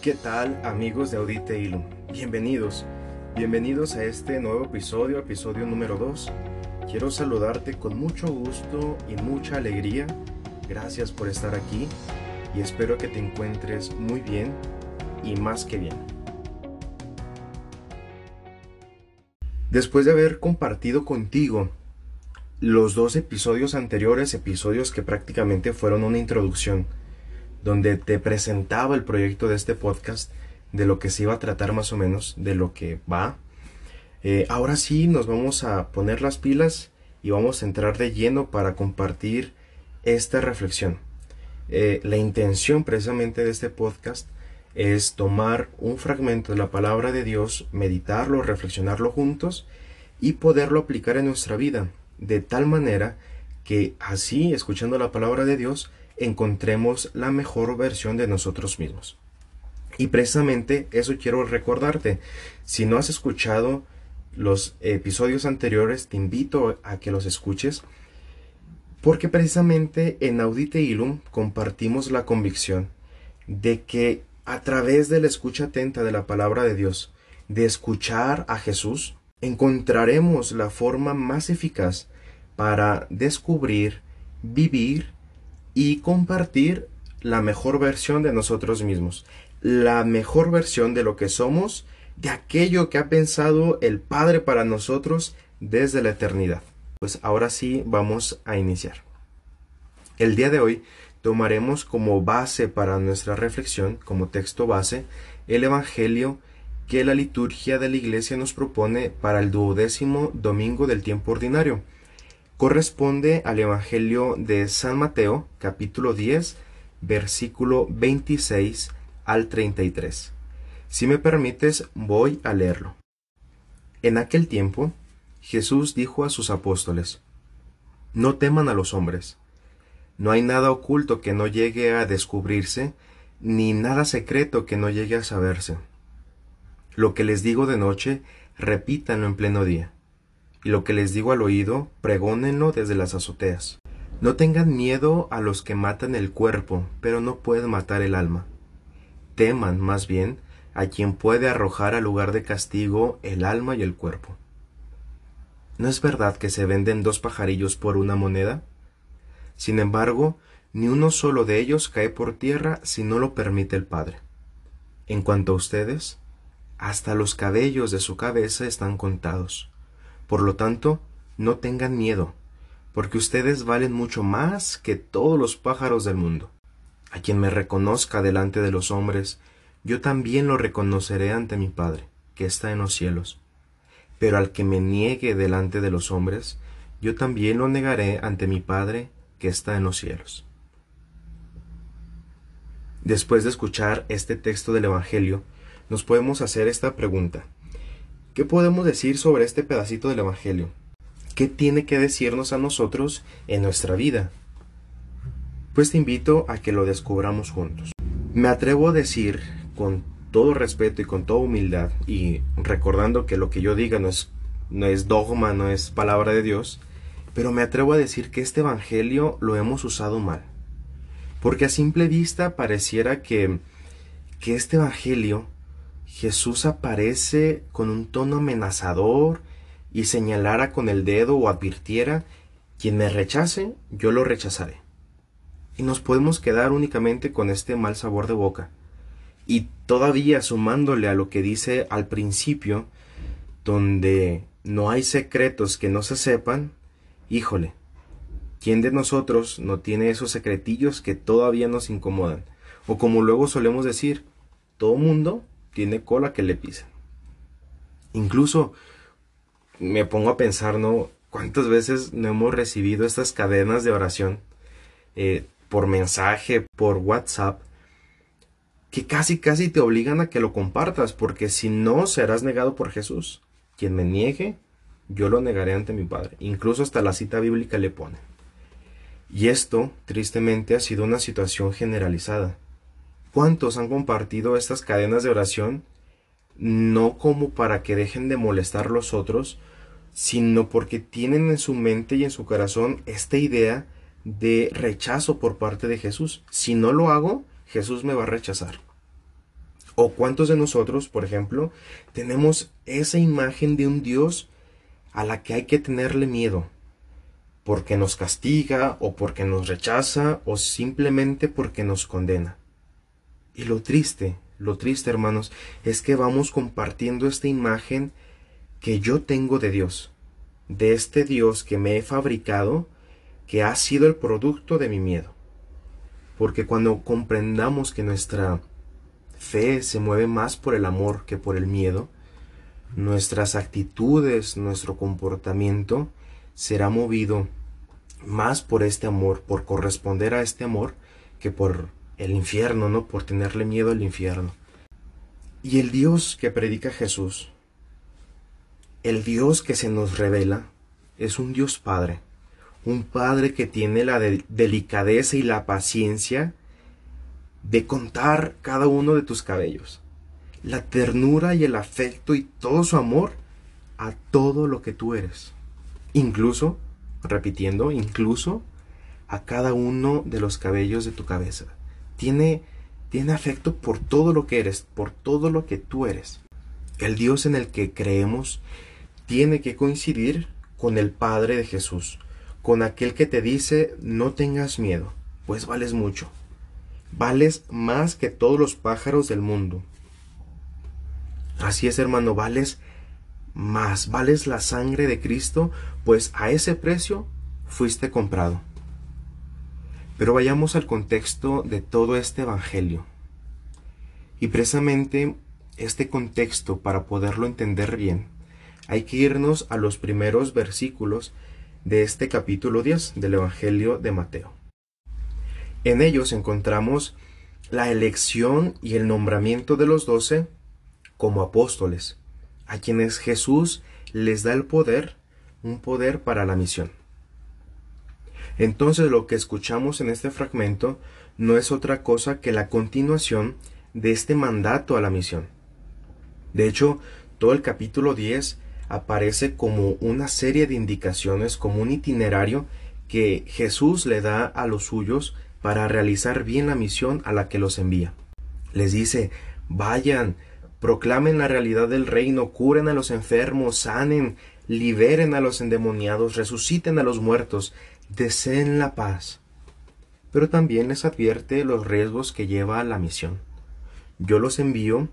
¿Qué tal amigos de Audite Ilum? Bienvenidos, bienvenidos a este nuevo episodio, episodio número 2. Quiero saludarte con mucho gusto y mucha alegría. Gracias por estar aquí y espero que te encuentres muy bien y más que bien. Después de haber compartido contigo los dos episodios anteriores, episodios que prácticamente fueron una introducción, donde te presentaba el proyecto de este podcast, de lo que se iba a tratar más o menos, de lo que va. Eh, ahora sí nos vamos a poner las pilas y vamos a entrar de lleno para compartir esta reflexión. Eh, la intención precisamente de este podcast es tomar un fragmento de la palabra de Dios, meditarlo, reflexionarlo juntos y poderlo aplicar en nuestra vida, de tal manera que así, escuchando la palabra de Dios, encontremos la mejor versión de nosotros mismos. Y precisamente eso quiero recordarte. Si no has escuchado los episodios anteriores, te invito a que los escuches, porque precisamente en Audite Ilum compartimos la convicción de que a través de la escucha atenta de la palabra de Dios, de escuchar a Jesús, encontraremos la forma más eficaz para descubrir, vivir y compartir la mejor versión de nosotros mismos, la mejor versión de lo que somos, de aquello que ha pensado el Padre para nosotros desde la eternidad. Pues ahora sí vamos a iniciar. El día de hoy tomaremos como base para nuestra reflexión, como texto base, el Evangelio que la liturgia de la Iglesia nos propone para el duodécimo domingo del tiempo ordinario corresponde al Evangelio de San Mateo, capítulo 10, versículo 26 al 33. Si me permites, voy a leerlo. En aquel tiempo, Jesús dijo a sus apóstoles, No teman a los hombres. No hay nada oculto que no llegue a descubrirse, ni nada secreto que no llegue a saberse. Lo que les digo de noche, repítanlo en pleno día y lo que les digo al oído, pregónenlo desde las azoteas. No tengan miedo a los que matan el cuerpo, pero no pueden matar el alma. Teman, más bien, a quien puede arrojar al lugar de castigo el alma y el cuerpo. ¿No es verdad que se venden dos pajarillos por una moneda? Sin embargo, ni uno solo de ellos cae por tierra si no lo permite el Padre. En cuanto a ustedes, hasta los cabellos de su cabeza están contados. Por lo tanto, no tengan miedo, porque ustedes valen mucho más que todos los pájaros del mundo. A quien me reconozca delante de los hombres, yo también lo reconoceré ante mi Padre, que está en los cielos. Pero al que me niegue delante de los hombres, yo también lo negaré ante mi Padre, que está en los cielos. Después de escuchar este texto del Evangelio, nos podemos hacer esta pregunta. ¿Qué podemos decir sobre este pedacito del Evangelio? ¿Qué tiene que decirnos a nosotros en nuestra vida? Pues te invito a que lo descubramos juntos. Me atrevo a decir con todo respeto y con toda humildad y recordando que lo que yo diga no es, no es dogma, no es palabra de Dios, pero me atrevo a decir que este Evangelio lo hemos usado mal. Porque a simple vista pareciera que, que este Evangelio Jesús aparece con un tono amenazador y señalara con el dedo o advirtiera, quien me rechace, yo lo rechazaré. Y nos podemos quedar únicamente con este mal sabor de boca. Y todavía sumándole a lo que dice al principio, donde no hay secretos que no se sepan, híjole, ¿quién de nosotros no tiene esos secretillos que todavía nos incomodan? O como luego solemos decir, todo mundo tiene cola que le pisen. Incluso me pongo a pensar, ¿no? ¿Cuántas veces no hemos recibido estas cadenas de oración eh, por mensaje, por WhatsApp, que casi, casi te obligan a que lo compartas, porque si no, serás negado por Jesús. Quien me niegue, yo lo negaré ante mi Padre. Incluso hasta la cita bíblica le pone. Y esto, tristemente, ha sido una situación generalizada. ¿Cuántos han compartido estas cadenas de oración? No como para que dejen de molestar a los otros, sino porque tienen en su mente y en su corazón esta idea de rechazo por parte de Jesús. Si no lo hago, Jesús me va a rechazar. ¿O cuántos de nosotros, por ejemplo, tenemos esa imagen de un Dios a la que hay que tenerle miedo? Porque nos castiga o porque nos rechaza o simplemente porque nos condena. Y lo triste, lo triste hermanos, es que vamos compartiendo esta imagen que yo tengo de Dios, de este Dios que me he fabricado, que ha sido el producto de mi miedo. Porque cuando comprendamos que nuestra fe se mueve más por el amor que por el miedo, nuestras actitudes, nuestro comportamiento será movido más por este amor, por corresponder a este amor, que por el infierno, ¿no? Por tenerle miedo al infierno. Y el Dios que predica Jesús, el Dios que se nos revela, es un Dios Padre, un Padre que tiene la delicadeza y la paciencia de contar cada uno de tus cabellos, la ternura y el afecto y todo su amor a todo lo que tú eres, incluso, repitiendo, incluso a cada uno de los cabellos de tu cabeza. Tiene, tiene afecto por todo lo que eres, por todo lo que tú eres. El Dios en el que creemos tiene que coincidir con el Padre de Jesús, con aquel que te dice no tengas miedo, pues vales mucho vales más que todos los pájaros del mundo. Así es, hermano, vales más, vales la sangre de Cristo, pues a ese precio fuiste comprado. Pero vayamos al contexto de todo este Evangelio. Y precisamente este contexto, para poderlo entender bien, hay que irnos a los primeros versículos de este capítulo 10 del Evangelio de Mateo. En ellos encontramos la elección y el nombramiento de los doce como apóstoles, a quienes Jesús les da el poder, un poder para la misión. Entonces lo que escuchamos en este fragmento no es otra cosa que la continuación de este mandato a la misión. De hecho, todo el capítulo 10 aparece como una serie de indicaciones, como un itinerario que Jesús le da a los suyos para realizar bien la misión a la que los envía. Les dice, vayan, proclamen la realidad del reino, curen a los enfermos, sanen, liberen a los endemoniados, resuciten a los muertos, deseen la paz. Pero también les advierte los riesgos que lleva la misión. Yo los envío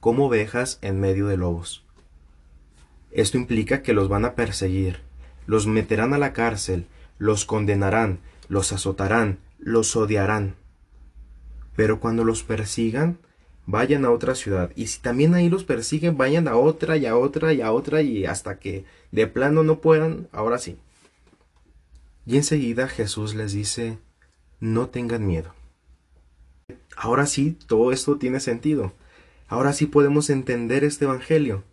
como ovejas en medio de lobos. Esto implica que los van a perseguir, los meterán a la cárcel, los condenarán, los azotarán, los odiarán. Pero cuando los persigan, vayan a otra ciudad. Y si también ahí los persiguen, vayan a otra y a otra y a otra y hasta que de plano no puedan, ahora sí. Y enseguida Jesús les dice, no tengan miedo. Ahora sí, todo esto tiene sentido. Ahora sí podemos entender este Evangelio.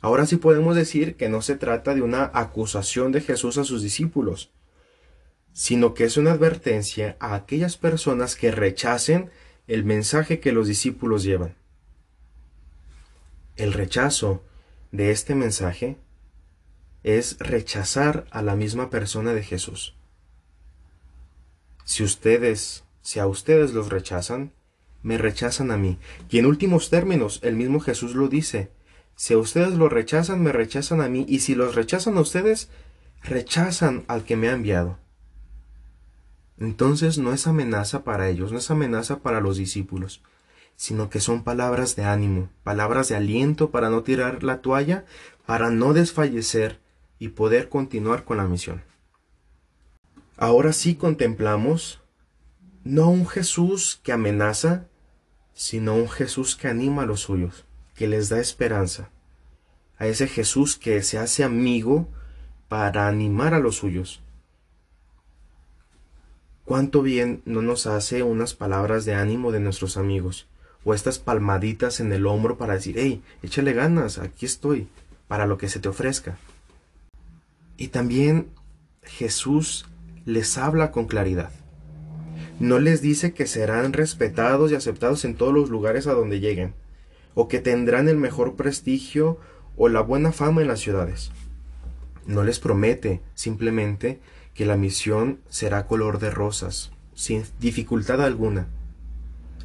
Ahora sí podemos decir que no se trata de una acusación de Jesús a sus discípulos, sino que es una advertencia a aquellas personas que rechacen el mensaje que los discípulos llevan. El rechazo de este mensaje es rechazar a la misma persona de Jesús. Si ustedes, si a ustedes los rechazan, me rechazan a mí. Y en últimos términos, el mismo Jesús lo dice, si a ustedes lo rechazan, me rechazan a mí, y si los rechazan a ustedes, rechazan al que me ha enviado. Entonces no es amenaza para ellos, no es amenaza para los discípulos, sino que son palabras de ánimo, palabras de aliento para no tirar la toalla, para no desfallecer y poder continuar con la misión. Ahora sí contemplamos no un Jesús que amenaza, sino un Jesús que anima a los suyos, que les da esperanza, a ese Jesús que se hace amigo para animar a los suyos, cuánto bien no nos hace unas palabras de ánimo de nuestros amigos, o estas palmaditas en el hombro para decir, hey, échale ganas, aquí estoy, para lo que se te ofrezca. Y también Jesús les habla con claridad. No les dice que serán respetados y aceptados en todos los lugares a donde lleguen, o que tendrán el mejor prestigio o la buena fama en las ciudades. No les promete simplemente que la misión será color de rosas, sin dificultad alguna.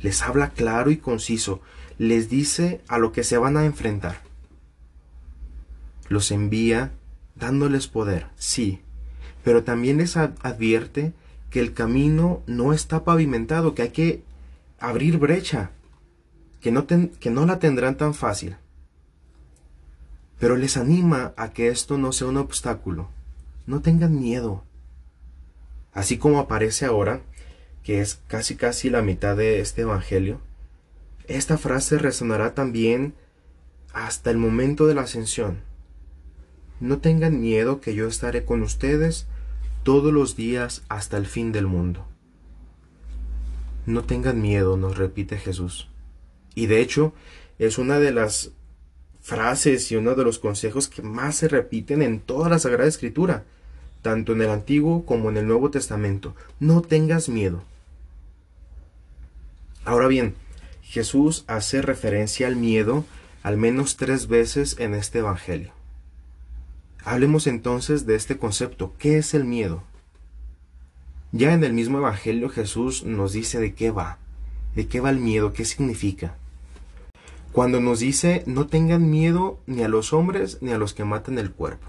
Les habla claro y conciso, les dice a lo que se van a enfrentar. Los envía dándoles poder, sí, pero también les advierte que el camino no está pavimentado, que hay que abrir brecha, que no, que no la tendrán tan fácil. Pero les anima a que esto no sea un obstáculo. No tengan miedo. Así como aparece ahora, que es casi casi la mitad de este Evangelio, esta frase resonará también hasta el momento de la ascensión. No tengan miedo que yo estaré con ustedes todos los días hasta el fin del mundo. No tengan miedo, nos repite Jesús. Y de hecho, es una de las frases y uno de los consejos que más se repiten en toda la Sagrada Escritura, tanto en el Antiguo como en el Nuevo Testamento. No tengas miedo. Ahora bien, Jesús hace referencia al miedo al menos tres veces en este Evangelio. Hablemos entonces de este concepto. ¿Qué es el miedo? Ya en el mismo Evangelio Jesús nos dice de qué va, de qué va el miedo, qué significa. Cuando nos dice no tengan miedo ni a los hombres ni a los que matan el cuerpo.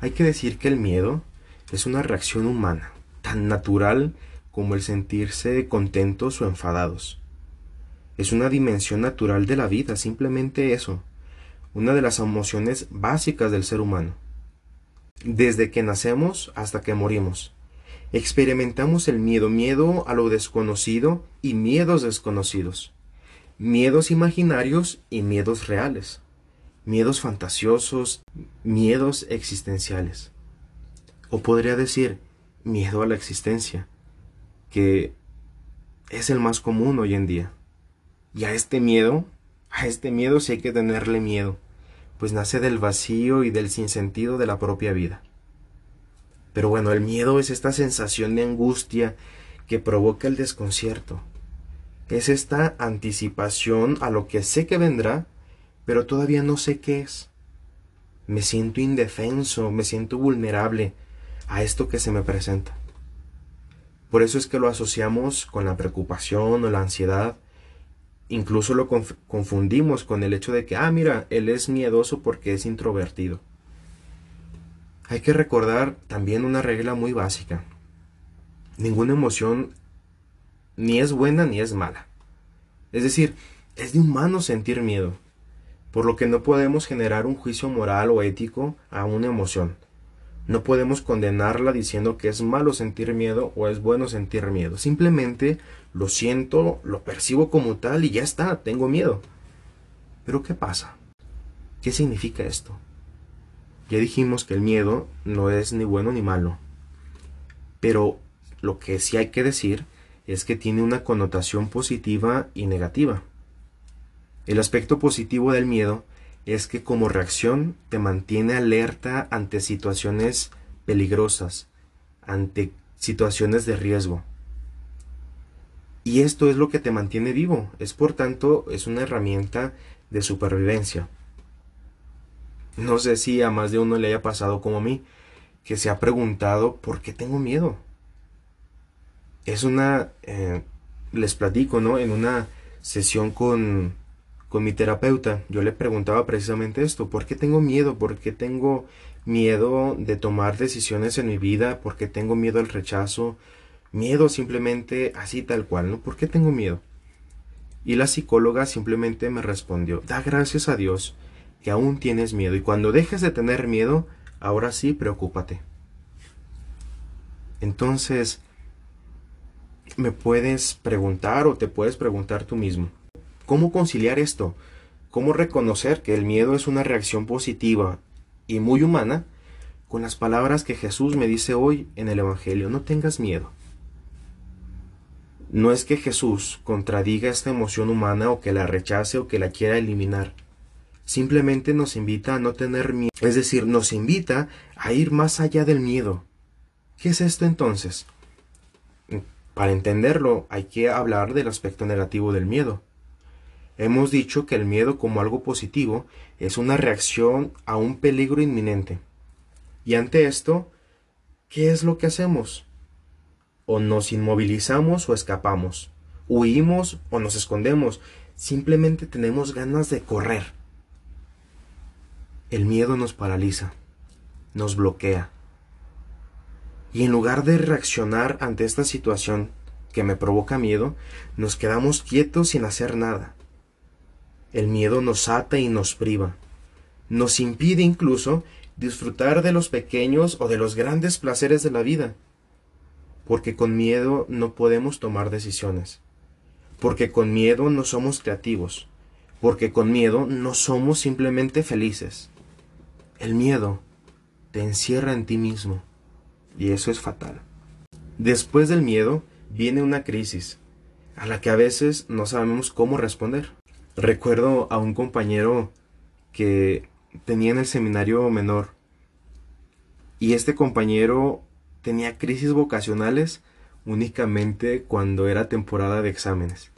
Hay que decir que el miedo es una reacción humana, tan natural como el sentirse contentos o enfadados. Es una dimensión natural de la vida, simplemente eso una de las emociones básicas del ser humano. Desde que nacemos hasta que morimos. Experimentamos el miedo, miedo a lo desconocido y miedos desconocidos. Miedos imaginarios y miedos reales. Miedos fantasiosos, miedos existenciales. O podría decir, miedo a la existencia, que es el más común hoy en día. Y a este miedo a este miedo sí hay que tenerle miedo, pues nace del vacío y del sinsentido de la propia vida. Pero bueno, el miedo es esta sensación de angustia que provoca el desconcierto. Es esta anticipación a lo que sé que vendrá, pero todavía no sé qué es. Me siento indefenso, me siento vulnerable a esto que se me presenta. Por eso es que lo asociamos con la preocupación o la ansiedad, Incluso lo confundimos con el hecho de que, ah, mira, él es miedoso porque es introvertido. Hay que recordar también una regla muy básica. Ninguna emoción ni es buena ni es mala. Es decir, es de humano sentir miedo, por lo que no podemos generar un juicio moral o ético a una emoción. No podemos condenarla diciendo que es malo sentir miedo o es bueno sentir miedo. Simplemente lo siento, lo percibo como tal y ya está, tengo miedo. Pero ¿qué pasa? ¿Qué significa esto? Ya dijimos que el miedo no es ni bueno ni malo. Pero lo que sí hay que decir es que tiene una connotación positiva y negativa. El aspecto positivo del miedo es que como reacción te mantiene alerta ante situaciones peligrosas, ante situaciones de riesgo. Y esto es lo que te mantiene vivo, es por tanto, es una herramienta de supervivencia. No sé si a más de uno le haya pasado como a mí, que se ha preguntado por qué tengo miedo. Es una, eh, les platico, ¿no? En una sesión con, con mi terapeuta, yo le preguntaba precisamente esto, ¿por qué tengo miedo? ¿Por qué tengo miedo de tomar decisiones en mi vida? ¿Por qué tengo miedo al rechazo? Miedo simplemente así tal cual, ¿no? ¿Por qué tengo miedo? Y la psicóloga simplemente me respondió, da gracias a Dios que aún tienes miedo y cuando dejes de tener miedo, ahora sí, preocúpate. Entonces, me puedes preguntar o te puedes preguntar tú mismo, ¿Cómo conciliar esto? ¿Cómo reconocer que el miedo es una reacción positiva y muy humana con las palabras que Jesús me dice hoy en el Evangelio? No tengas miedo. No es que Jesús contradiga esta emoción humana o que la rechace o que la quiera eliminar. Simplemente nos invita a no tener miedo. Es decir, nos invita a ir más allá del miedo. ¿Qué es esto entonces? Para entenderlo hay que hablar del aspecto negativo del miedo. Hemos dicho que el miedo como algo positivo es una reacción a un peligro inminente. Y ante esto, ¿qué es lo que hacemos? O nos inmovilizamos o escapamos, huimos o nos escondemos, simplemente tenemos ganas de correr. El miedo nos paraliza, nos bloquea. Y en lugar de reaccionar ante esta situación que me provoca miedo, nos quedamos quietos sin hacer nada. El miedo nos ata y nos priva. Nos impide incluso disfrutar de los pequeños o de los grandes placeres de la vida. Porque con miedo no podemos tomar decisiones. Porque con miedo no somos creativos. Porque con miedo no somos simplemente felices. El miedo te encierra en ti mismo. Y eso es fatal. Después del miedo viene una crisis, a la que a veces no sabemos cómo responder. Recuerdo a un compañero que tenía en el seminario menor y este compañero tenía crisis vocacionales únicamente cuando era temporada de exámenes.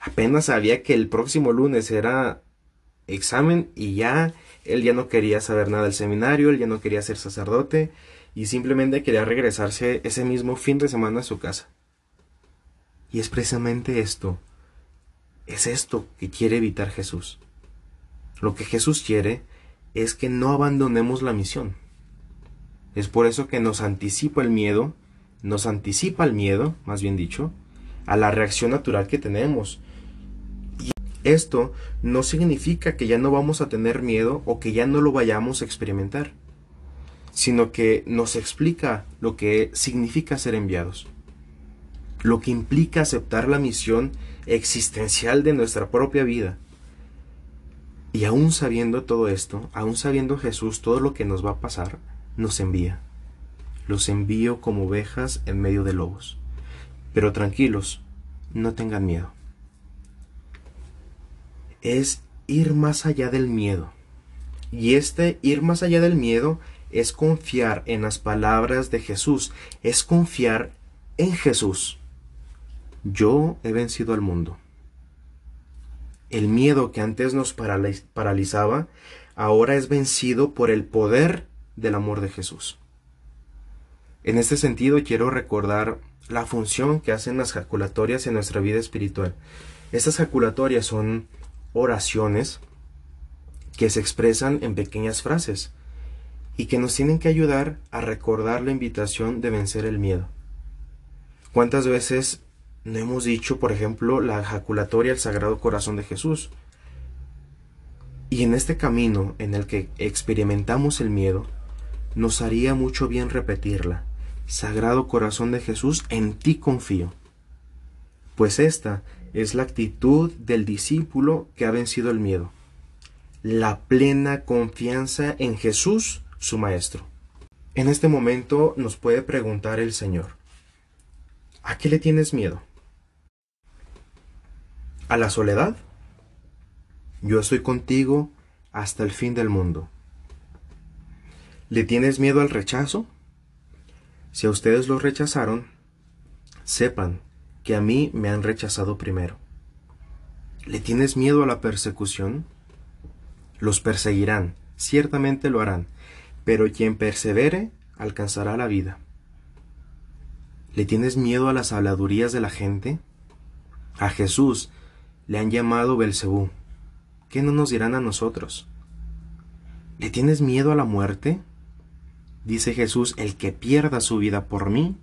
Apenas sabía que el próximo lunes era examen y ya él ya no quería saber nada del seminario, él ya no quería ser sacerdote y simplemente quería regresarse ese mismo fin de semana a su casa. Y es precisamente esto, es esto que quiere evitar Jesús. Lo que Jesús quiere es que no abandonemos la misión. Es por eso que nos anticipa el miedo, nos anticipa el miedo, más bien dicho, a la reacción natural que tenemos. Y esto no significa que ya no vamos a tener miedo o que ya no lo vayamos a experimentar, sino que nos explica lo que significa ser enviados lo que implica aceptar la misión existencial de nuestra propia vida. Y aún sabiendo todo esto, aún sabiendo Jesús todo lo que nos va a pasar, nos envía. Los envío como ovejas en medio de lobos. Pero tranquilos, no tengan miedo. Es ir más allá del miedo. Y este ir más allá del miedo es confiar en las palabras de Jesús, es confiar en Jesús. Yo he vencido al mundo. El miedo que antes nos paralizaba, ahora es vencido por el poder del amor de Jesús. En este sentido quiero recordar la función que hacen las jaculatorias en nuestra vida espiritual. Estas jaculatorias son oraciones que se expresan en pequeñas frases y que nos tienen que ayudar a recordar la invitación de vencer el miedo. ¿Cuántas veces no hemos dicho, por ejemplo, la ejaculatoria al Sagrado Corazón de Jesús. Y en este camino en el que experimentamos el miedo, nos haría mucho bien repetirla. Sagrado Corazón de Jesús, en ti confío. Pues esta es la actitud del discípulo que ha vencido el miedo. La plena confianza en Jesús, su Maestro. En este momento nos puede preguntar el Señor, ¿a qué le tienes miedo? A la soledad. Yo estoy contigo hasta el fin del mundo. ¿Le tienes miedo al rechazo? Si a ustedes los rechazaron, sepan que a mí me han rechazado primero. ¿Le tienes miedo a la persecución? Los perseguirán, ciertamente lo harán, pero quien persevere alcanzará la vida. ¿Le tienes miedo a las habladurías de la gente? A Jesús le han llamado Belcebú. ¿Qué no nos dirán a nosotros? ¿Le tienes miedo a la muerte? Dice Jesús, el que pierda su vida por mí,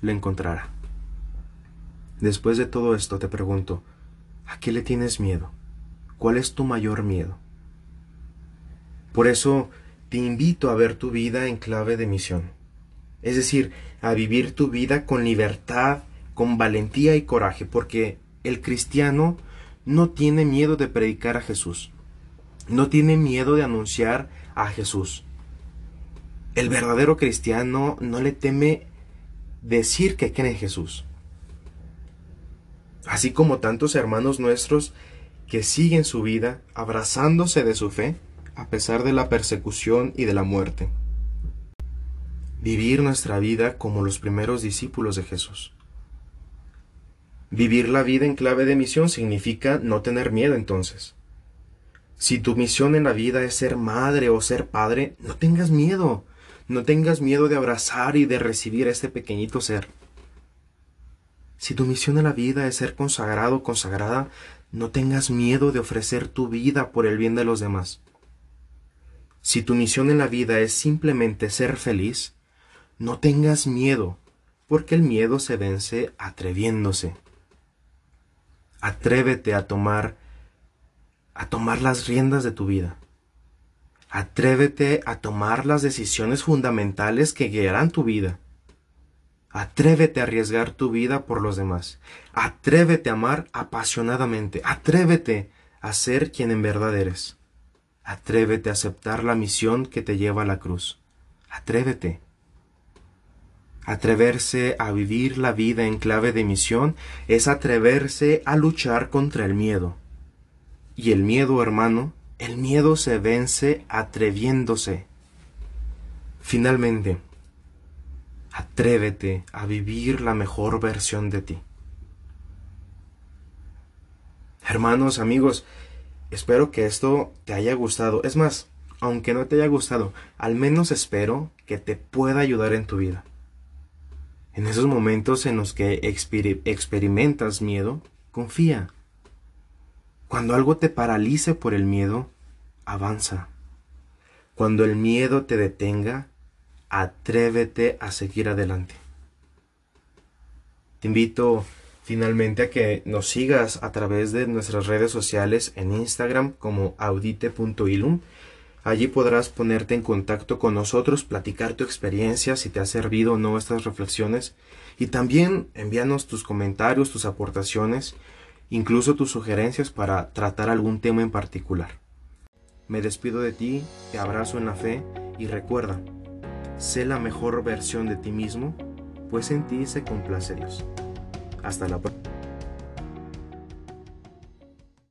lo encontrará. Después de todo esto te pregunto, ¿a qué le tienes miedo? ¿Cuál es tu mayor miedo? Por eso te invito a ver tu vida en clave de misión. Es decir, a vivir tu vida con libertad, con valentía y coraje, porque el cristiano no tiene miedo de predicar a Jesús. No tiene miedo de anunciar a Jesús. El verdadero cristiano no le teme decir que cree en Jesús. Así como tantos hermanos nuestros que siguen su vida abrazándose de su fe a pesar de la persecución y de la muerte. Vivir nuestra vida como los primeros discípulos de Jesús. Vivir la vida en clave de misión significa no tener miedo entonces. Si tu misión en la vida es ser madre o ser padre, no tengas miedo. No tengas miedo de abrazar y de recibir a este pequeñito ser. Si tu misión en la vida es ser consagrado o consagrada, no tengas miedo de ofrecer tu vida por el bien de los demás. Si tu misión en la vida es simplemente ser feliz, no tengas miedo, porque el miedo se vence atreviéndose. Atrévete a tomar a tomar las riendas de tu vida. Atrévete a tomar las decisiones fundamentales que guiarán tu vida. Atrévete a arriesgar tu vida por los demás. Atrévete a amar apasionadamente. Atrévete a ser quien en verdad eres. Atrévete a aceptar la misión que te lleva a la cruz. Atrévete. Atreverse a vivir la vida en clave de misión es atreverse a luchar contra el miedo. Y el miedo, hermano, el miedo se vence atreviéndose. Finalmente, atrévete a vivir la mejor versión de ti. Hermanos, amigos, espero que esto te haya gustado. Es más, aunque no te haya gustado, al menos espero que te pueda ayudar en tu vida. En esos momentos en los que experimentas miedo, confía. Cuando algo te paralice por el miedo, avanza. Cuando el miedo te detenga, atrévete a seguir adelante. Te invito finalmente a que nos sigas a través de nuestras redes sociales en Instagram como audite.ilum. Allí podrás ponerte en contacto con nosotros, platicar tu experiencia, si te ha servido o no estas reflexiones, y también envíanos tus comentarios, tus aportaciones, incluso tus sugerencias para tratar algún tema en particular. Me despido de ti, te abrazo en la fe y recuerda, sé la mejor versión de ti mismo, pues en ti se complace Dios. Hasta la próxima.